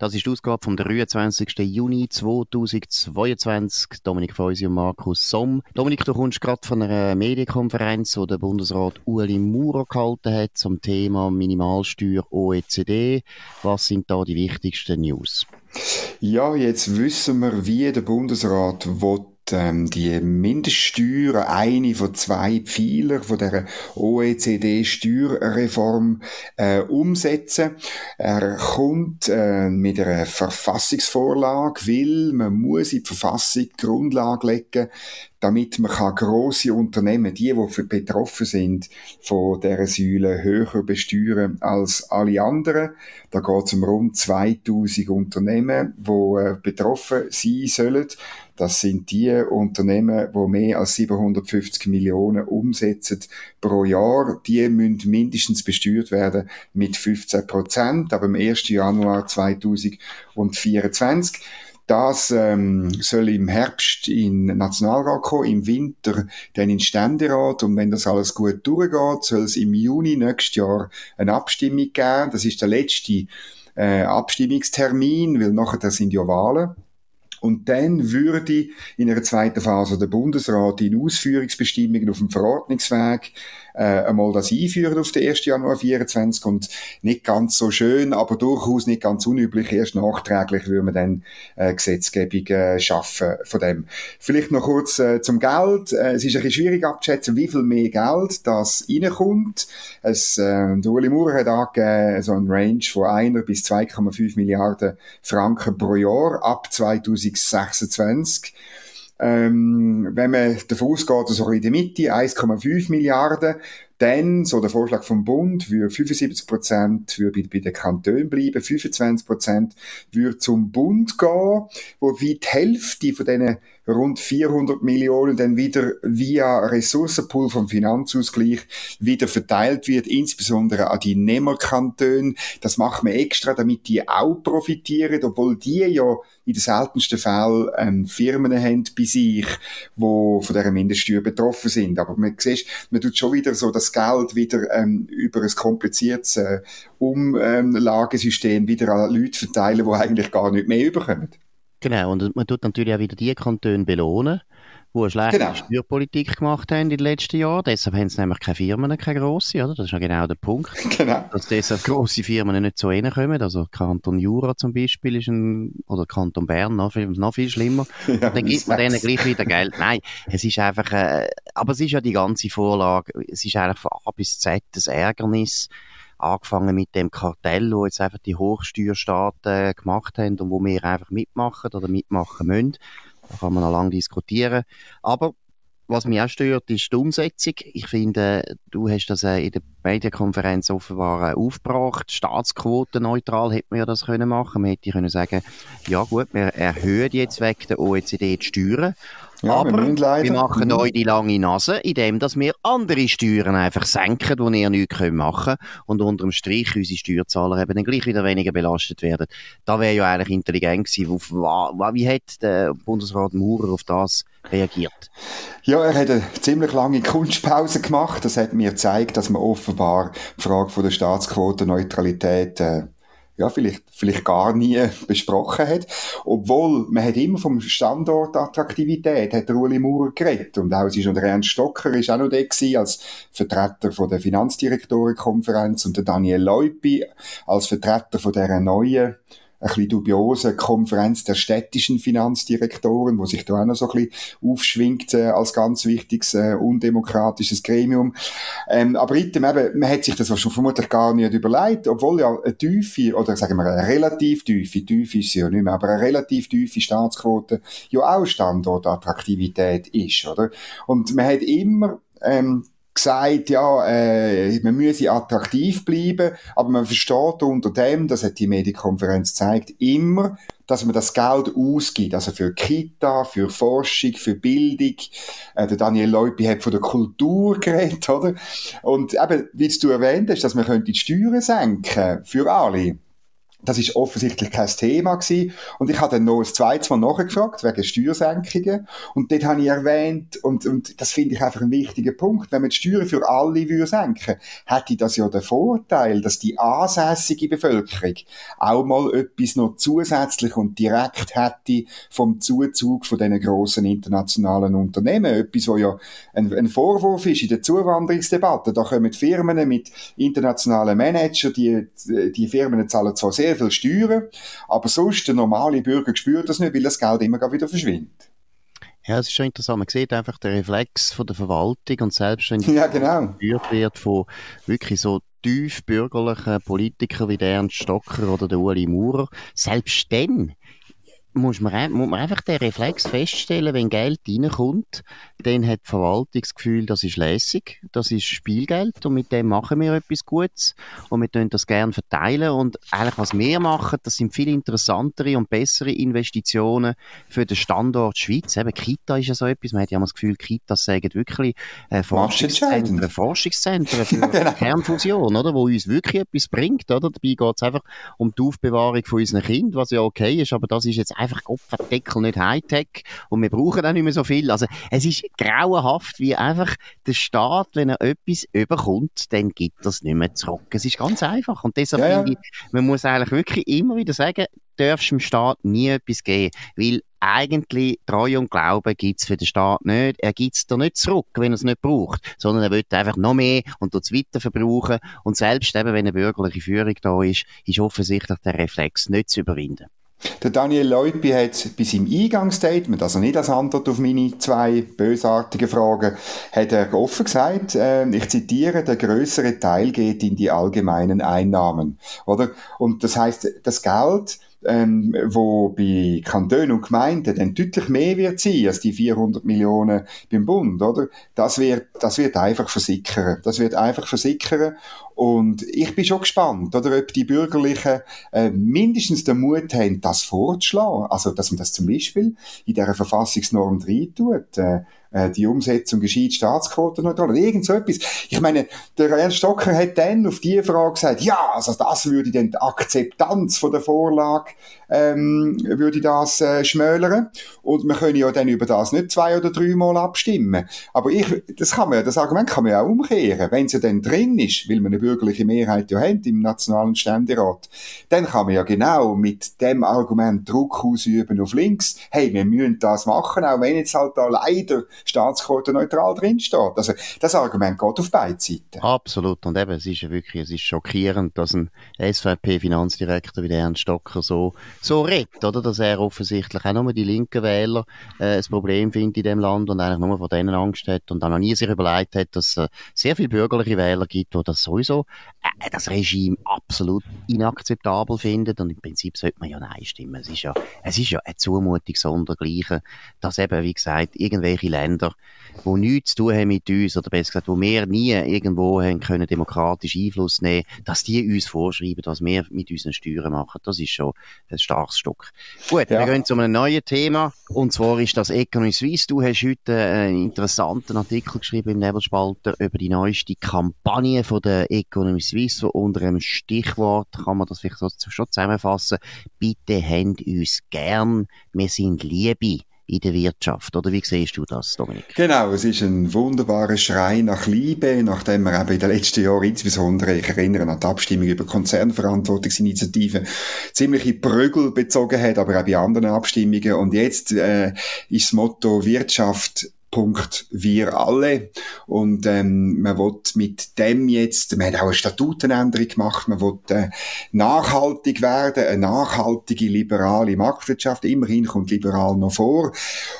Das ist die Ausgabe vom 23. Juni 2022. Dominik Feusi und Markus Somm. Dominik, du kommst gerade von einer Medienkonferenz, wo der Bundesrat Ueli Maurer gehalten hat zum Thema Minimalsteuer OECD. Was sind da die wichtigsten News? Ja, jetzt wissen wir, wie der Bundesrat will ähm, die Mindeststeuer eine von zwei Pfeiler von der OECD-Steuerreform äh, umsetzen. Er kommt äh, mit einer Verfassungsvorlage, weil man muss in die Verfassung die Grundlage legen, damit man kann grosse Unternehmen, die, die betroffen sind von dieser Säule, höher besteuern als alle anderen. Da geht es um rund 2000 Unternehmen, die äh, betroffen sein sollen. Das sind die Unternehmen, die mehr als 750 Millionen umsetzen pro Jahr. Die müssen mindestens besteuert werden mit 15 Prozent, aber im 1. Januar 2024. Das ähm, soll im Herbst in Nationalrat kommen, im Winter dann in Ständerat und wenn das alles gut durchgeht, soll es im Juni nächstes Jahr eine Abstimmung geben. Das ist der letzte äh, Abstimmungstermin, weil nachher sind ja Wahlen. Und dann würde in einer zweiten Phase der Bundesrat in Ausführungsbestimmungen auf dem Verordnungsweg äh, einmal das einführen auf den 1. Januar 2024 und nicht ganz so schön, aber durchaus nicht ganz unüblich. Erst nachträglich würde man dann äh, Gesetzgebung äh, schaffen von dem. Vielleicht noch kurz äh, zum Geld. Äh, es ist ein bisschen schwierig abzuschätzen, wie viel mehr Geld das reinkommt. Es, äh, der Uli Maurer hat angegeben, so ein Range von 1 bis 2,5 Milliarden Franken pro Jahr ab 2026. Ähm, wenn man davon ausgeht, so in der Mitte 1,5 Milliarden, dann, so der Vorschlag vom Bund, würde 75 Prozent bei, bei den Kantonen bleiben, 25 Prozent würde zum Bund gehen, wo wie die Hälfte von diesen rund 400 Millionen dann wieder via Ressourcenpool vom Finanzausgleich wieder verteilt wird, insbesondere an die Nehmerkantone. Das macht man extra, damit die auch profitieren, obwohl die ja in den seltensten Fällen ähm, Firmen haben bei sich, wo von dieser Mindeststeuer betroffen sind. Aber man sieht, man tut schon wieder so das Geld wieder ähm, über ein kompliziertes äh, Umlagesystem wieder an Leute verteilen, die eigentlich gar nicht mehr überkommen. Genau, und man tut natürlich auch wieder die Kantone belohnen, die eine schlechte genau. Steuerpolitik gemacht haben in den letzten Jahren. Deshalb haben sie nämlich keine Firmen, keine grosse, oder? Das ist ja genau der Punkt. Genau. Dass deshalb grosse Firmen nicht so reinkommen. Also Kanton Jura zum Beispiel ist ein, oder Kanton Bern noch viel, noch viel schlimmer. Ja, dann gibt man denen gleich wieder Geld. Nein, es ist einfach, äh, aber es ist ja die ganze Vorlage, es ist eigentlich von A bis Z das Ärgernis, angefangen mit dem Kartell, wo jetzt einfach die Hochsteuerstaaten gemacht haben und wo wir einfach mitmachen oder mitmachen müssen. Da kann man noch lange diskutieren. Aber was mich auch stört, ist die Umsetzung. Ich finde, du hast das äh, in der Medienkonferenz offenbar äh, aufgebracht. Staatsquotenneutral hätte man ja das können machen. Man hätte können sagen, ja gut, wir erhöhen jetzt wegen der OECD die Steuern ja, Aber wir, machen mhm. euch die lange Nase, indem dass wir andere Steuern einfach senken, die ihr nichts machen könnt und unter dem Strich unsere Steuerzahler eben dann gleich wieder weniger belastet werden. Da wäre ja eigentlich intelligent gewesen. Auf, wie hat der Bundesrat Maurer auf das reagiert? Ja, er hat eine ziemlich lange Kunstpause gemacht. Das hat mir gezeigt, dass man offenbar die Frage von der Staatsquotenneutralität äh, ja, vielleicht, vielleicht gar nie besprochen hat. Obwohl, man hat immer vom Standort Attraktivität, hat Uli Maurer geredet. Und auch, es ist, und Ernst Stocker ist auch noch da gewesen, als Vertreter von der Finanzdirektorenkonferenz und der Daniel Leupi als Vertreter von der neuen ein bisschen dubiose Konferenz der städtischen Finanzdirektoren, wo sich da auch noch so ein bisschen aufschwingt äh, als ganz wichtiges, äh, undemokratisches Gremium. Ähm, aber item eben, man hat sich das schon vermutlich gar nicht überlegt, obwohl ja eine tiefe, oder sagen wir eine relativ tiefe, tief ist sie ja nicht mehr, aber eine relativ tiefe Staatsquote ja auch Standortattraktivität ist, oder? Und man hat immer ähm, gesagt, ja, äh, man müsse attraktiv bleiben, aber man versteht unter dem, das hat die Medienkonferenz gezeigt, immer, dass man das Geld ausgibt, also für Kita, für Forschung, für Bildung. Äh, der Daniel Leupi hat von der Kultur geredet, oder? Und eben, wie du erwähnt hast, dass man könnte die Steuern senken für alle. Das ist offensichtlich kein Thema gewesen. Und ich habe dann noch ein zweites Mal nachgefragt, wegen Steuersenkungen. Und dort habe ich erwähnt, und, und das finde ich einfach ein wichtiger Punkt, wenn man die Steuern für alle würde senken, hätte das ja den Vorteil, dass die ansässige Bevölkerung auch mal etwas noch zusätzlich und direkt hätte vom Zuzug von diesen grossen internationalen Unternehmen. Etwas, was ja ein, ein Vorwurf ist in der Zuwanderungsdebatte. Da kommen Firmen mit internationalen Managern, die, die Firmen zahlen zwar sehr viel Steuern, aber sonst der normale Bürger spürt das nicht, weil das Geld immer wieder verschwindet. Ja, es ist schon interessant. Man sieht einfach den Reflex von der Verwaltung und selbst wenn ja, genau. geführt wird von wirklich so tief bürgerlichen Politikern wie der Ernst Stocker oder der Uli Maurer, selbst dann muss man, muss man einfach den Reflex feststellen, wenn Geld reinkommt, dann hat die Verwaltung das Gefühl, das ist lässig, das ist Spielgeld und mit dem machen wir etwas Gutes und wir können das gerne verteilen und eigentlich was wir machen, das sind viel interessantere und bessere Investitionen für den Standort Schweiz. Eben Kita ist ja so etwas, man hat ja immer das Gefühl, Kitas sagen wirklich äh, Forschungszentren, Forschungszentren für genau. Kernfusion, oder, wo uns wirklich etwas bringt, oder? Dabei geht es einfach um die Aufbewahrung von unseren Kindern, was ja okay ist, aber das ist jetzt einfach Kopfdeckel nicht Hightech und wir brauchen auch nicht mehr so viel. Also es ist grauenhaft, wie einfach der Staat, wenn er etwas überkommt, dann gibt es nicht mehr zurück. Es ist ganz einfach und deshalb ja, finde ich, man muss eigentlich wirklich immer wieder sagen, darfst dem Staat nie etwas geben, weil eigentlich Treue und Glauben gibt es für den Staat nicht. Er gibt es da nicht zurück, wenn er es nicht braucht, sondern er will einfach noch mehr und es weiter verbrauchen. Und selbst eben, wenn eine bürgerliche Führung da ist, ist offensichtlich der Reflex nicht zu überwinden. Der Daniel Leutby hat bei seinem Eingangsstatement, also nicht als Antwort auf meine zwei bösartigen Fragen, hat er offen gesagt, äh, ich zitiere, der größere Teil geht in die allgemeinen Einnahmen, oder? Und das heißt, das Geld, ähm, wo bei Kantonen und Gemeinden dann deutlich mehr wird sein als die 400 Millionen beim Bund, oder? Das wird, das wird einfach versickern. Das wird einfach versickern. Und ich bin schon gespannt, oder, ob die Bürgerlichen äh, mindestens den Mut haben, das vorzuschlagen. Also, dass man das zum Beispiel in dieser Verfassungsnorm rein tut. Äh, äh, die Umsetzung geschieht Staatsquoten oder irgend so etwas. Ich meine, der Ernst Stocker hat dann auf die Frage gesagt, ja, also das würde dann die Akzeptanz von der Vorlage ähm, würde das äh, schmälern und wir können ja dann über das nicht zwei oder dreimal abstimmen. Aber ich, das kann man, das Argument kann man ja auch umkehren. Wenn es ja dann drin ist, weil wir eine bürgerliche Mehrheit ja haben im Nationalen Ständerat, dann kann man ja genau mit dem Argument Druck ausüben auf links. Hey, wir müssen das machen, auch wenn jetzt halt da leider Staatsquote neutral drinsteht. Also, das Argument geht auf beide Seiten. Absolut. Und eben, es ist wirklich, es ist schockierend, dass ein SVP-Finanzdirektor wie der Ernst Stocker so so redet, oder? Dass er offensichtlich auch nur die linken Wähler äh, ein Problem findet in dem Land und eigentlich nur von denen Angst hat und auch noch nie sich überlegt hat, dass es äh, sehr viele bürgerliche Wähler gibt, die das sowieso äh, das Regime absolut inakzeptabel findet und im Prinzip sollte man ja Nein stimmen. Es ist ja, es ist ja eine Zumutung sondergleichen, dass eben, wie gesagt, irgendwelche Länder, die nichts zu tun haben mit uns, oder besser gesagt, wo wir nie irgendwo haben können demokratisch Einfluss nehmen, dass die uns vorschreiben, was wir mit unseren Steuern machen. Das ist schon ein starkes Stück. Gut, ja. wir gehen zu einem neuen Thema. Und zwar ist das Economy Suisse. Du hast heute einen interessanten Artikel geschrieben im Nebelspalter über die neueste Kampagne von der Economy Suisse. Unter einem Stichwort kann man das vielleicht so schon zusammenfassen. Bitte habt uns gern. Wir sind Liebe in der Wirtschaft. Oder wie siehst du das, Dominik? Genau, es ist ein wunderbarer Schrei nach Liebe, nachdem wir eben in den letzten Jahren insbesondere, ich erinnere an die Abstimmung über Konzernverantwortungsinitiativen, ziemliche Prügel bezogen hat, aber auch bei anderen Abstimmungen. Und jetzt äh, ist das Motto Wirtschaft Punkt wir alle. Und ähm, man will mit dem jetzt, man hat auch eine Statutenänderung gemacht, man will äh, nachhaltig werden, eine nachhaltige liberale Marktwirtschaft. Immerhin kommt liberal noch vor.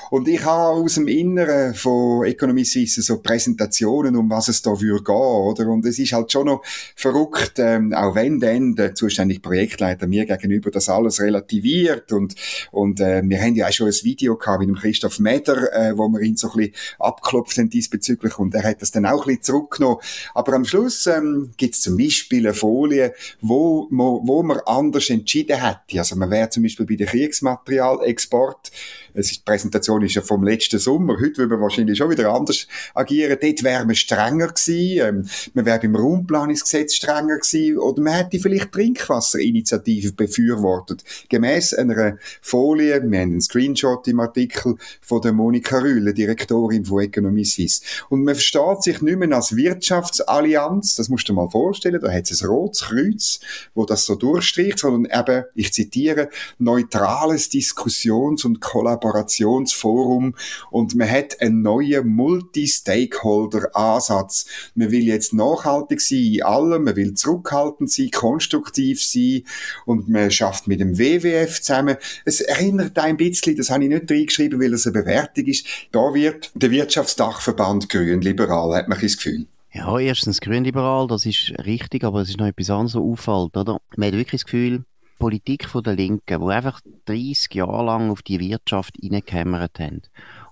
Und ich habe aus dem Inneren von Economy Suisse so Präsentationen, um was es da würde gehen, oder? Und es ist halt schon noch verrückt, ähm, auch wenn dann der zuständige Projektleiter mir gegenüber das alles relativiert und, und äh, wir haben ja auch schon ein Video gehabt mit dem Christoph Meder, äh, wo wir ihn so ein bisschen abgeklopft haben diesbezüglich und er hat das dann auch ein bisschen zurückgenommen. Aber am Schluss ähm, gibt es zum Beispiel eine Folie, wo, wo, wo man anders entschieden hätte. Also man wäre zum Beispiel bei der Kriegsmaterialexport die Präsentation ist ja vom letzten Sommer. Heute würde man wahrscheinlich schon wieder anders agieren. Dort wäre man strenger gewesen. Ähm, man wäre beim Raumplanungsgesetz strenger gewesen. Oder man hätte vielleicht Trinkwasserinitiative befürwortet. Gemäss einer Folie, wir haben einen Screenshot im Artikel von der Monika Rühle, Direktorin von Economy Suisse. Und man versteht sich nicht mehr als Wirtschaftsallianz. Das musst du dir mal vorstellen. Da hat es ein rotes Kreuz, wo das so durchstricht, sondern eben, ich zitiere, neutrales Diskussions- und Kollaborations Kooperationsforum und man hat einen neuen Multi-Stakeholder-Ansatz. Man will jetzt nachhaltig sein in allem, man will zurückhaltend sein, konstruktiv sein und man schafft mit dem WWF zusammen. Es erinnert ein bisschen, das habe ich nicht reingeschrieben, weil es eine Bewertung ist, da wird der Wirtschaftsdachverband grün-liberal, hat man das Gefühl. Ja, erstens grünliberal, das ist richtig, aber es ist noch etwas anderes, so auffällt, oder? Man hat wirklich das Gefühl, Politik der Linken, wo einfach 30 Jahre lang auf die Wirtschaft reingekämmert haben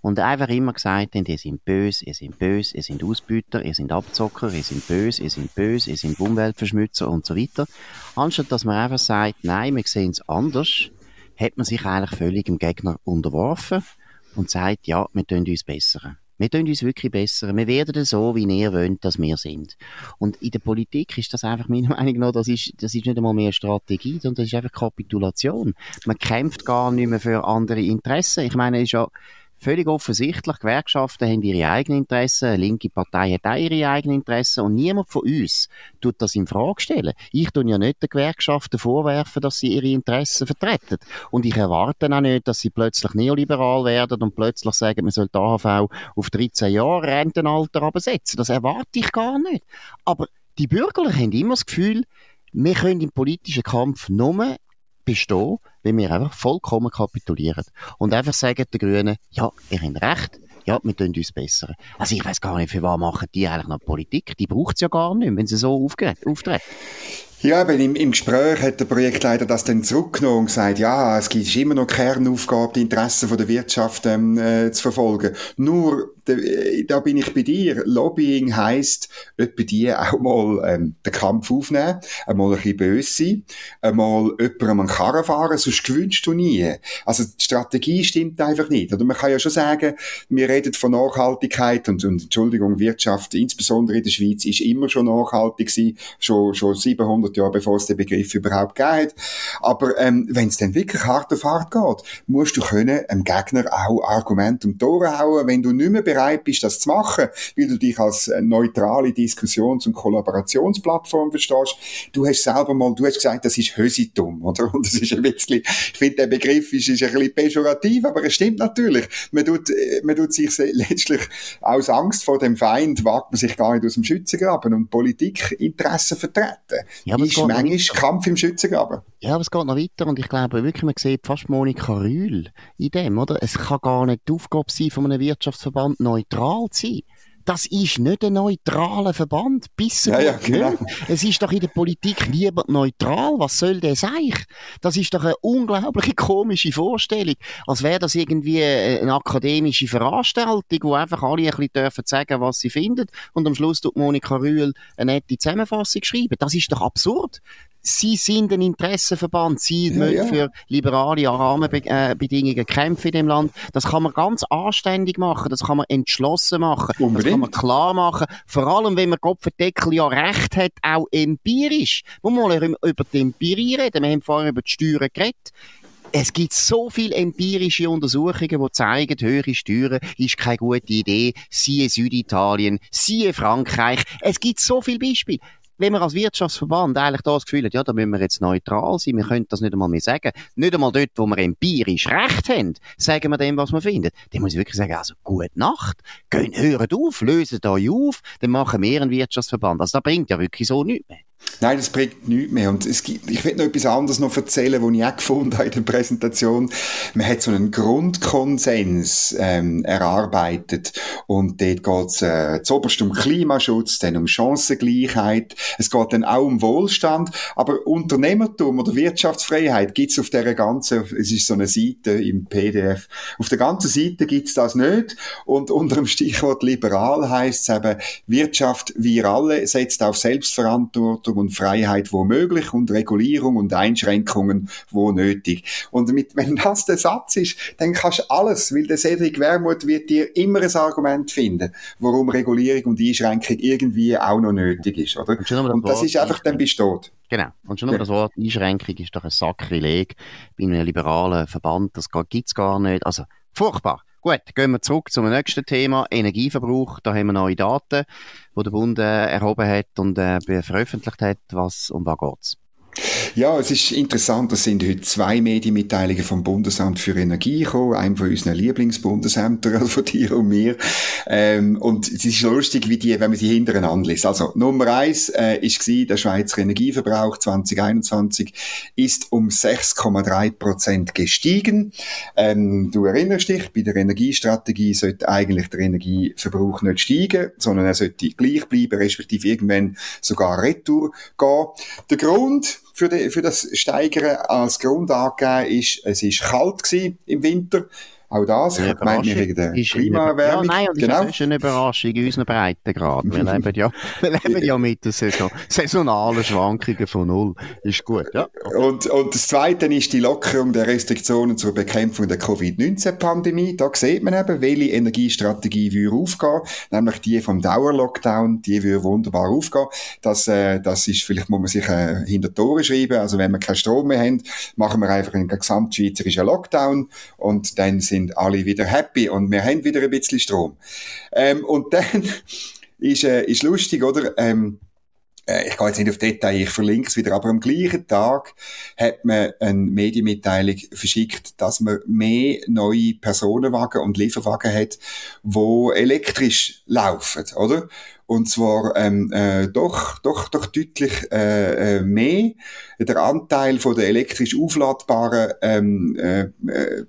und einfach immer gesagt haben, ihr seid böse, ihr seid böse, ihr seid Ausbüter, ihr seid Abzocker, ihr seid böse, ihr seid böse, ihr seid Umweltverschmutzer und so weiter. Anstatt dass man einfach sagt, nein, wir sehen es anders, hat man sich eigentlich völlig dem Gegner unterworfen und sagt, ja, wir tun uns bessern. Wir tun uns wirklich besser. Wir werden so, wie ihr wollt, dass wir sind. Und in der Politik ist das einfach meiner Meinung nach, das ist, das ist nicht einmal mehr Strategie, sondern das ist einfach Kapitulation. Man kämpft gar nicht mehr für andere Interessen. Ich meine, es ist ja, völlig offensichtlich, Gewerkschaften haben ihre eigenen Interessen, eine linke Partei hat auch ihre eigenen Interessen und niemand von uns tut das in Frage stellen. Ich tue ja nicht den Gewerkschaften vorwerfen, dass sie ihre Interessen vertreten. Und ich erwarte auch nicht, dass sie plötzlich neoliberal werden und plötzlich sagen, man soll die AHV auf 13 Jahre Rentenalter absetzen. Das erwarte ich gar nicht. Aber die Bürgerlichen haben immer das Gefühl, wir können im politischen Kampf nur bestehen, wenn wir einfach vollkommen kapitulieren. Und einfach sagen den Grünen, ja, ihr habt recht, ja, wir tun uns besser. Also ich weiß gar nicht, für was machen die eigentlich noch Politik? Die braucht es ja gar nicht, wenn sie so auftreten. Ja, aber im, im Gespräch hat der Projektleiter das dann zurückgenommen und gesagt, ja, es gibt immer noch Kernaufgabe, die Interessen der Wirtschaft ähm, äh, zu verfolgen. Nur da bin ich bei dir. Lobbying heisst, etwa die auch mal ähm, den Kampf aufnehmen, einmal ein bisschen böse sein, einmal jemandem einen Karren fahren, sonst gewünscht du nie. Also die Strategie stimmt einfach nicht. Oder man kann ja schon sagen, wir reden von Nachhaltigkeit und, und Entschuldigung, Wirtschaft, insbesondere in der Schweiz, ist immer schon nachhaltig gewesen, schon, schon 700 Jahre bevor es den Begriff überhaupt gab. Aber ähm, wenn es dann wirklich hart auf hart geht, musst du können einem Gegner auch Argumente um die Tore hauen, wenn du nicht mehr bereit bist, das zu machen, weil du dich als äh, neutrale Diskussions- und Kollaborationsplattform verstehst. Du hast selber mal, du hast gesagt, das ist Hösitum, oder? Und das ist ein bisschen, ich finde, der Begriff ist, ist ein bisschen pejorativ, aber es stimmt natürlich. Man tut, äh, man tut sich letztlich aus Angst vor dem Feind, wagt man sich gar nicht aus dem Schützengraben und Politikinteressen vertreten. Ja, ist manchmal Kampf im Schützengraben. Ja, aber es geht noch weiter und ich glaube wirklich, man sieht fast Monika Rühl in dem, oder? Es kann gar nicht die Aufgabe sein von einem Wirtschaftsverband, neutral zu sein. Das ist nicht ein neutraler Verband. Bis ja, ja, genau. Es ist doch in der Politik lieber neutral. Was soll das eigentlich? Das ist doch eine unglaublich komische Vorstellung. Als wäre das irgendwie eine akademische Veranstaltung, wo einfach alle ein bisschen dürfen sagen, was sie finden. Und am Schluss tut Monika Rühl eine nette Zusammenfassung schreiben. Das ist doch absurd. Sie sind ein Interessenverband, Sie ja, ja. für liberale Rahmenbedingungen kämpfen in dem Land. Das kann man ganz anständig machen, das kann man entschlossen machen, Unbedingt. das kann man klar machen. Vor allem, wenn man Kopfendeckel ja recht hat, auch empirisch. Wir wollen über die Empirie reden. Wir haben vorhin über die Steuern geredet. Es gibt so viele empirische Untersuchungen, die zeigen, höhere Steuern ist keine gute Idee. Siehe Süditalien, siehe Frankreich. Es gibt so viele Beispiele wenn man als Wirtschaftsverband eigentlich das Gefühl hat, ja, da müssen wir jetzt neutral sein, wir können das nicht einmal mehr sagen, nicht einmal dort, wo wir empirisch recht haben, sagen wir dem, was wir finden, dann muss ich wirklich sagen, also, gute Nacht, gehen, hören auf, lösen euch auf, dann machen wir einen Wirtschaftsverband. Also, das bringt ja wirklich so nichts mehr. Nein, das bringt nichts mehr. Und es gibt, ich will noch etwas anderes noch erzählen, was ich auch gefunden habe in der Präsentation. Man hat so einen Grundkonsens ähm, erarbeitet und dort geht es äh, zuoberst um Klimaschutz, dann um Chancengleichheit. Es geht dann auch um Wohlstand, aber Unternehmertum oder Wirtschaftsfreiheit gibt es auf der ganzen, es ist so eine Seite im PDF, auf der ganzen Seite gibt es das nicht und unter dem Stichwort liberal heißt es eben, Wirtschaft, wir alle, setzt auf Selbstverantwortung und Freiheit wo möglich und Regulierung und Einschränkungen wo nötig. Und mit, wenn das der Satz ist, dann kannst du alles, weil der Cedric Wermuth wird dir immer ein Argument finden, warum Regulierung und Einschränkung irgendwie auch noch nötig ist, oder? Und, und das ist einfach dann besteht. Genau. Und schon nur das Wort Einschränkung ist doch ein Sakrileg bei einem liberalen Verband. Das gibt es gar nicht. Also, furchtbar. Gut, gehen wir zurück zum nächsten Thema, Energieverbrauch. Da haben wir neue Daten, die der Bund äh, erhoben hat und äh, veröffentlicht hat. Was, um was geht's? Ja, es ist interessant, es sind heute zwei Medienmitteilungen vom Bundesamt für Energie gekommen, einem von unseren Lieblingsbundesämtern, also von dir und mir. Ähm, und es ist lustig, wie die, wenn man sie hintereinander liest. Also, Nummer eins äh, ist gewesen, der Schweizer Energieverbrauch 2021 ist um 6,3 Prozent gestiegen. Ähm, du erinnerst dich, bei der Energiestrategie sollte eigentlich der Energieverbrauch nicht steigen, sondern er sollte gleich bleiben, respektive irgendwann sogar retour gehen. Der Grund, für, die, für das Steigern als Grund angegeben ist, es ist kalt gewesen im Winter. Auch das, ich meine, wir wegen der Klimaerwärmung. Ja, nein, und genau. das ist eine Überraschung in unseren Breitengraden. Wir leben ja, wir leben ja mit den Saison, saisonalen Schwankungen von Null. Ist gut, ja. Und, und das Zweite ist die Lockerung der Restriktionen zur Bekämpfung der Covid-19-Pandemie. Da sieht man eben, welche Energiestrategie würde aufgehen. Nämlich die vom Dauerlockdown, die würde wunderbar aufgehen. Das, äh, das ist, vielleicht muss man sich äh, hinter Tore schreiben. Also wenn wir keinen Strom mehr haben, machen wir einfach einen gesamtschweizerischen Lockdown und dann sind sind alle wieder happy und wir haben wieder ein bisschen Strom. Ähm, und dann ist, äh, ist lustig, oder? Ähm, äh, ich gehe jetzt nicht auf Detail, ich verlinke es wieder, aber am gleichen Tag hat man eine Medienmitteilung verschickt, dass man mehr neue Personenwagen und Lieferwagen hat, wo elektrisch laufen, oder? Und zwar ähm, äh, doch, doch, doch deutlich äh, äh, mehr. Der Anteil von der elektrisch aufladbaren ähm, äh, äh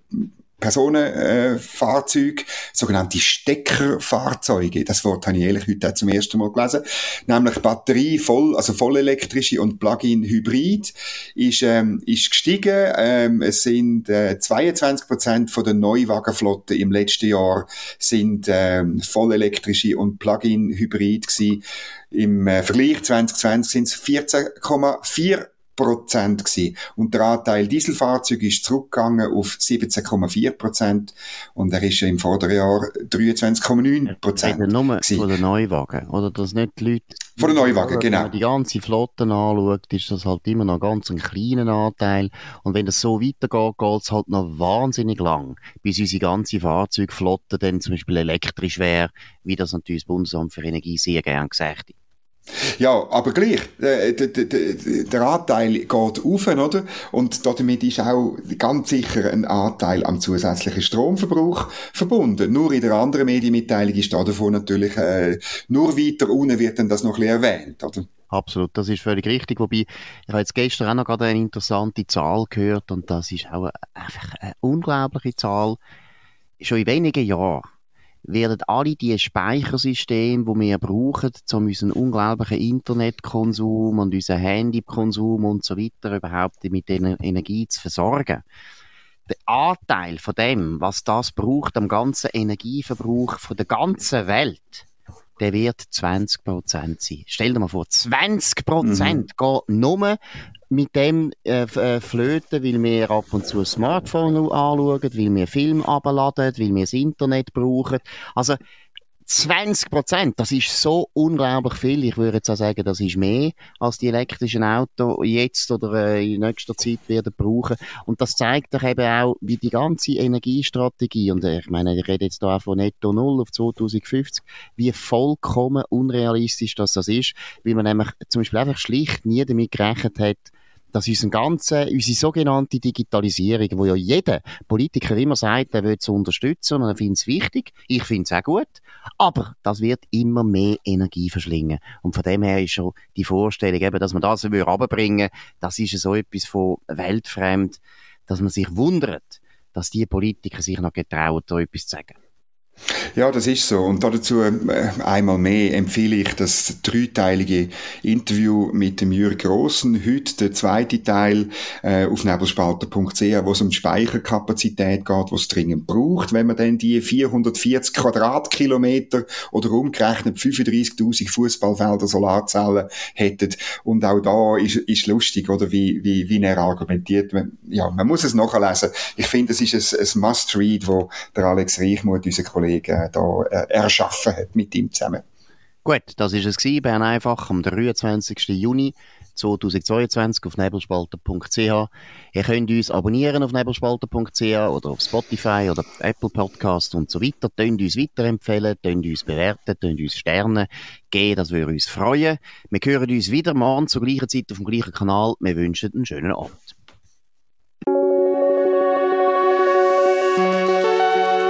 Personenfahrzeuge, äh, sogenannte Steckerfahrzeuge. Das Wort habe ich ehrlich heute zum ersten Mal gelesen. Nämlich Batterie voll, also vollelektrische und Plug-in-Hybrid ist, ähm, ist gestiegen. Ähm, es sind äh, 22 Prozent von der Neuwagenflotte im letzten Jahr sind ähm, vollelektrische und Plug-in-Hybrid gewesen. Im äh, Vergleich 2020 sind es 14,4 Prozent gewesen. Und der Anteil Dieselfahrzeuge ist zurückgegangen auf 17,4 Prozent und er ist im Vorderjahr 23,9 Prozent. Nur von den Neuwagen, oder? Dass nicht die Leute... Von den Neuwagen, genau. Wenn man die ganze Flotte anschaut, ist das halt immer noch ganz ein kleiner Anteil. Und wenn das so weitergeht, geht es halt noch wahnsinnig lang, bis unsere ganze Fahrzeugflotte dann zum Beispiel elektrisch wäre, wie das natürlich das Bundesamt für Energie sehr gern gesagt hat. Ja, aber gleich, äh, der, der, der Anteil geht auf, oder? Und damit ist auch ganz sicher ein Anteil am zusätzlichen Stromverbrauch verbunden. Nur in der anderen Medienmitteilung ist da davon natürlich, äh, nur weiter unten wird dann das noch ein bisschen erwähnt, oder? Absolut, das ist völlig richtig. Wobei, ich habe jetzt gestern auch noch gerade eine interessante Zahl gehört und das ist auch einfach eine unglaubliche Zahl. Schon in wenigen Jahren werden alle die Speichersysteme, die wir brauchen, um unseren unglaublichen Internetkonsum und unseren Handykonsum und so weiter überhaupt mit Energie zu versorgen. Der Anteil von dem, was das braucht am ganzen Energieverbrauch von der ganzen Welt, der wird 20% sein. Stell dir mal vor, 20% mhm. geht nur mit dem äh, äh, flöten, weil wir ab und zu ein Smartphone anschauen, weil wir Film abladen, weil wir das Internet brauchen. Also 20 Prozent, das ist so unglaublich viel. Ich würde jetzt auch sagen, das ist mehr, als die elektrischen Autos jetzt oder äh, in nächster Zeit werden brauchen. Und das zeigt doch eben auch, wie die ganze Energiestrategie, und äh, ich meine, ich rede jetzt da auch von Netto Null auf 2050, wie vollkommen unrealistisch das, das ist, weil man nämlich zum Beispiel einfach schlicht nie damit gerechnet hat, dass unsere ganze, unsere sogenannte Digitalisierung, wo ja jeder Politiker immer sagt, er will es unterstützen und er findet es wichtig, ich finde es auch gut, aber das wird immer mehr Energie verschlingen. Und von dem her ist schon die Vorstellung, eben, dass man das runterbringen das ist so etwas von weltfremd, dass man sich wundert, dass die Politiker sich noch getrauen, da etwas zu sagen. Ja, das ist so. Und dazu äh, einmal mehr empfehle ich das dreiteilige Interview mit dem Jürg Grossen. Heute der zweite Teil äh, auf nebelspalter.ch, wo es um Speicherkapazität geht, was dringend braucht, wenn man dann die 440 Quadratkilometer oder umgerechnet 35.000 Fußballfelder Solarzellen hättet. Und auch da ist, ist lustig, oder wie, wie, wie er argumentiert. Ja, man muss es nachlesen. Ich finde, es ist ein, ein Must-Read, wo der Alex Reichmuth, unser Kollege, da äh, erschaffen hat mit ihm zusammen. Gut, das ist es gewesen, Bern einfach am 23. Juni 2022 auf nebelspalter.ch. Ihr könnt uns abonnieren auf nebelspalter.ch oder auf Spotify oder Apple Podcast und so weiter. Tönt uns weiterempfehlen, tönt uns bewerten, tönt uns Sterne geben, das würde uns freuen. Wir hören uns wieder morgen zur gleichen Zeit auf dem gleichen Kanal. Wir wünschen einen schönen Abend.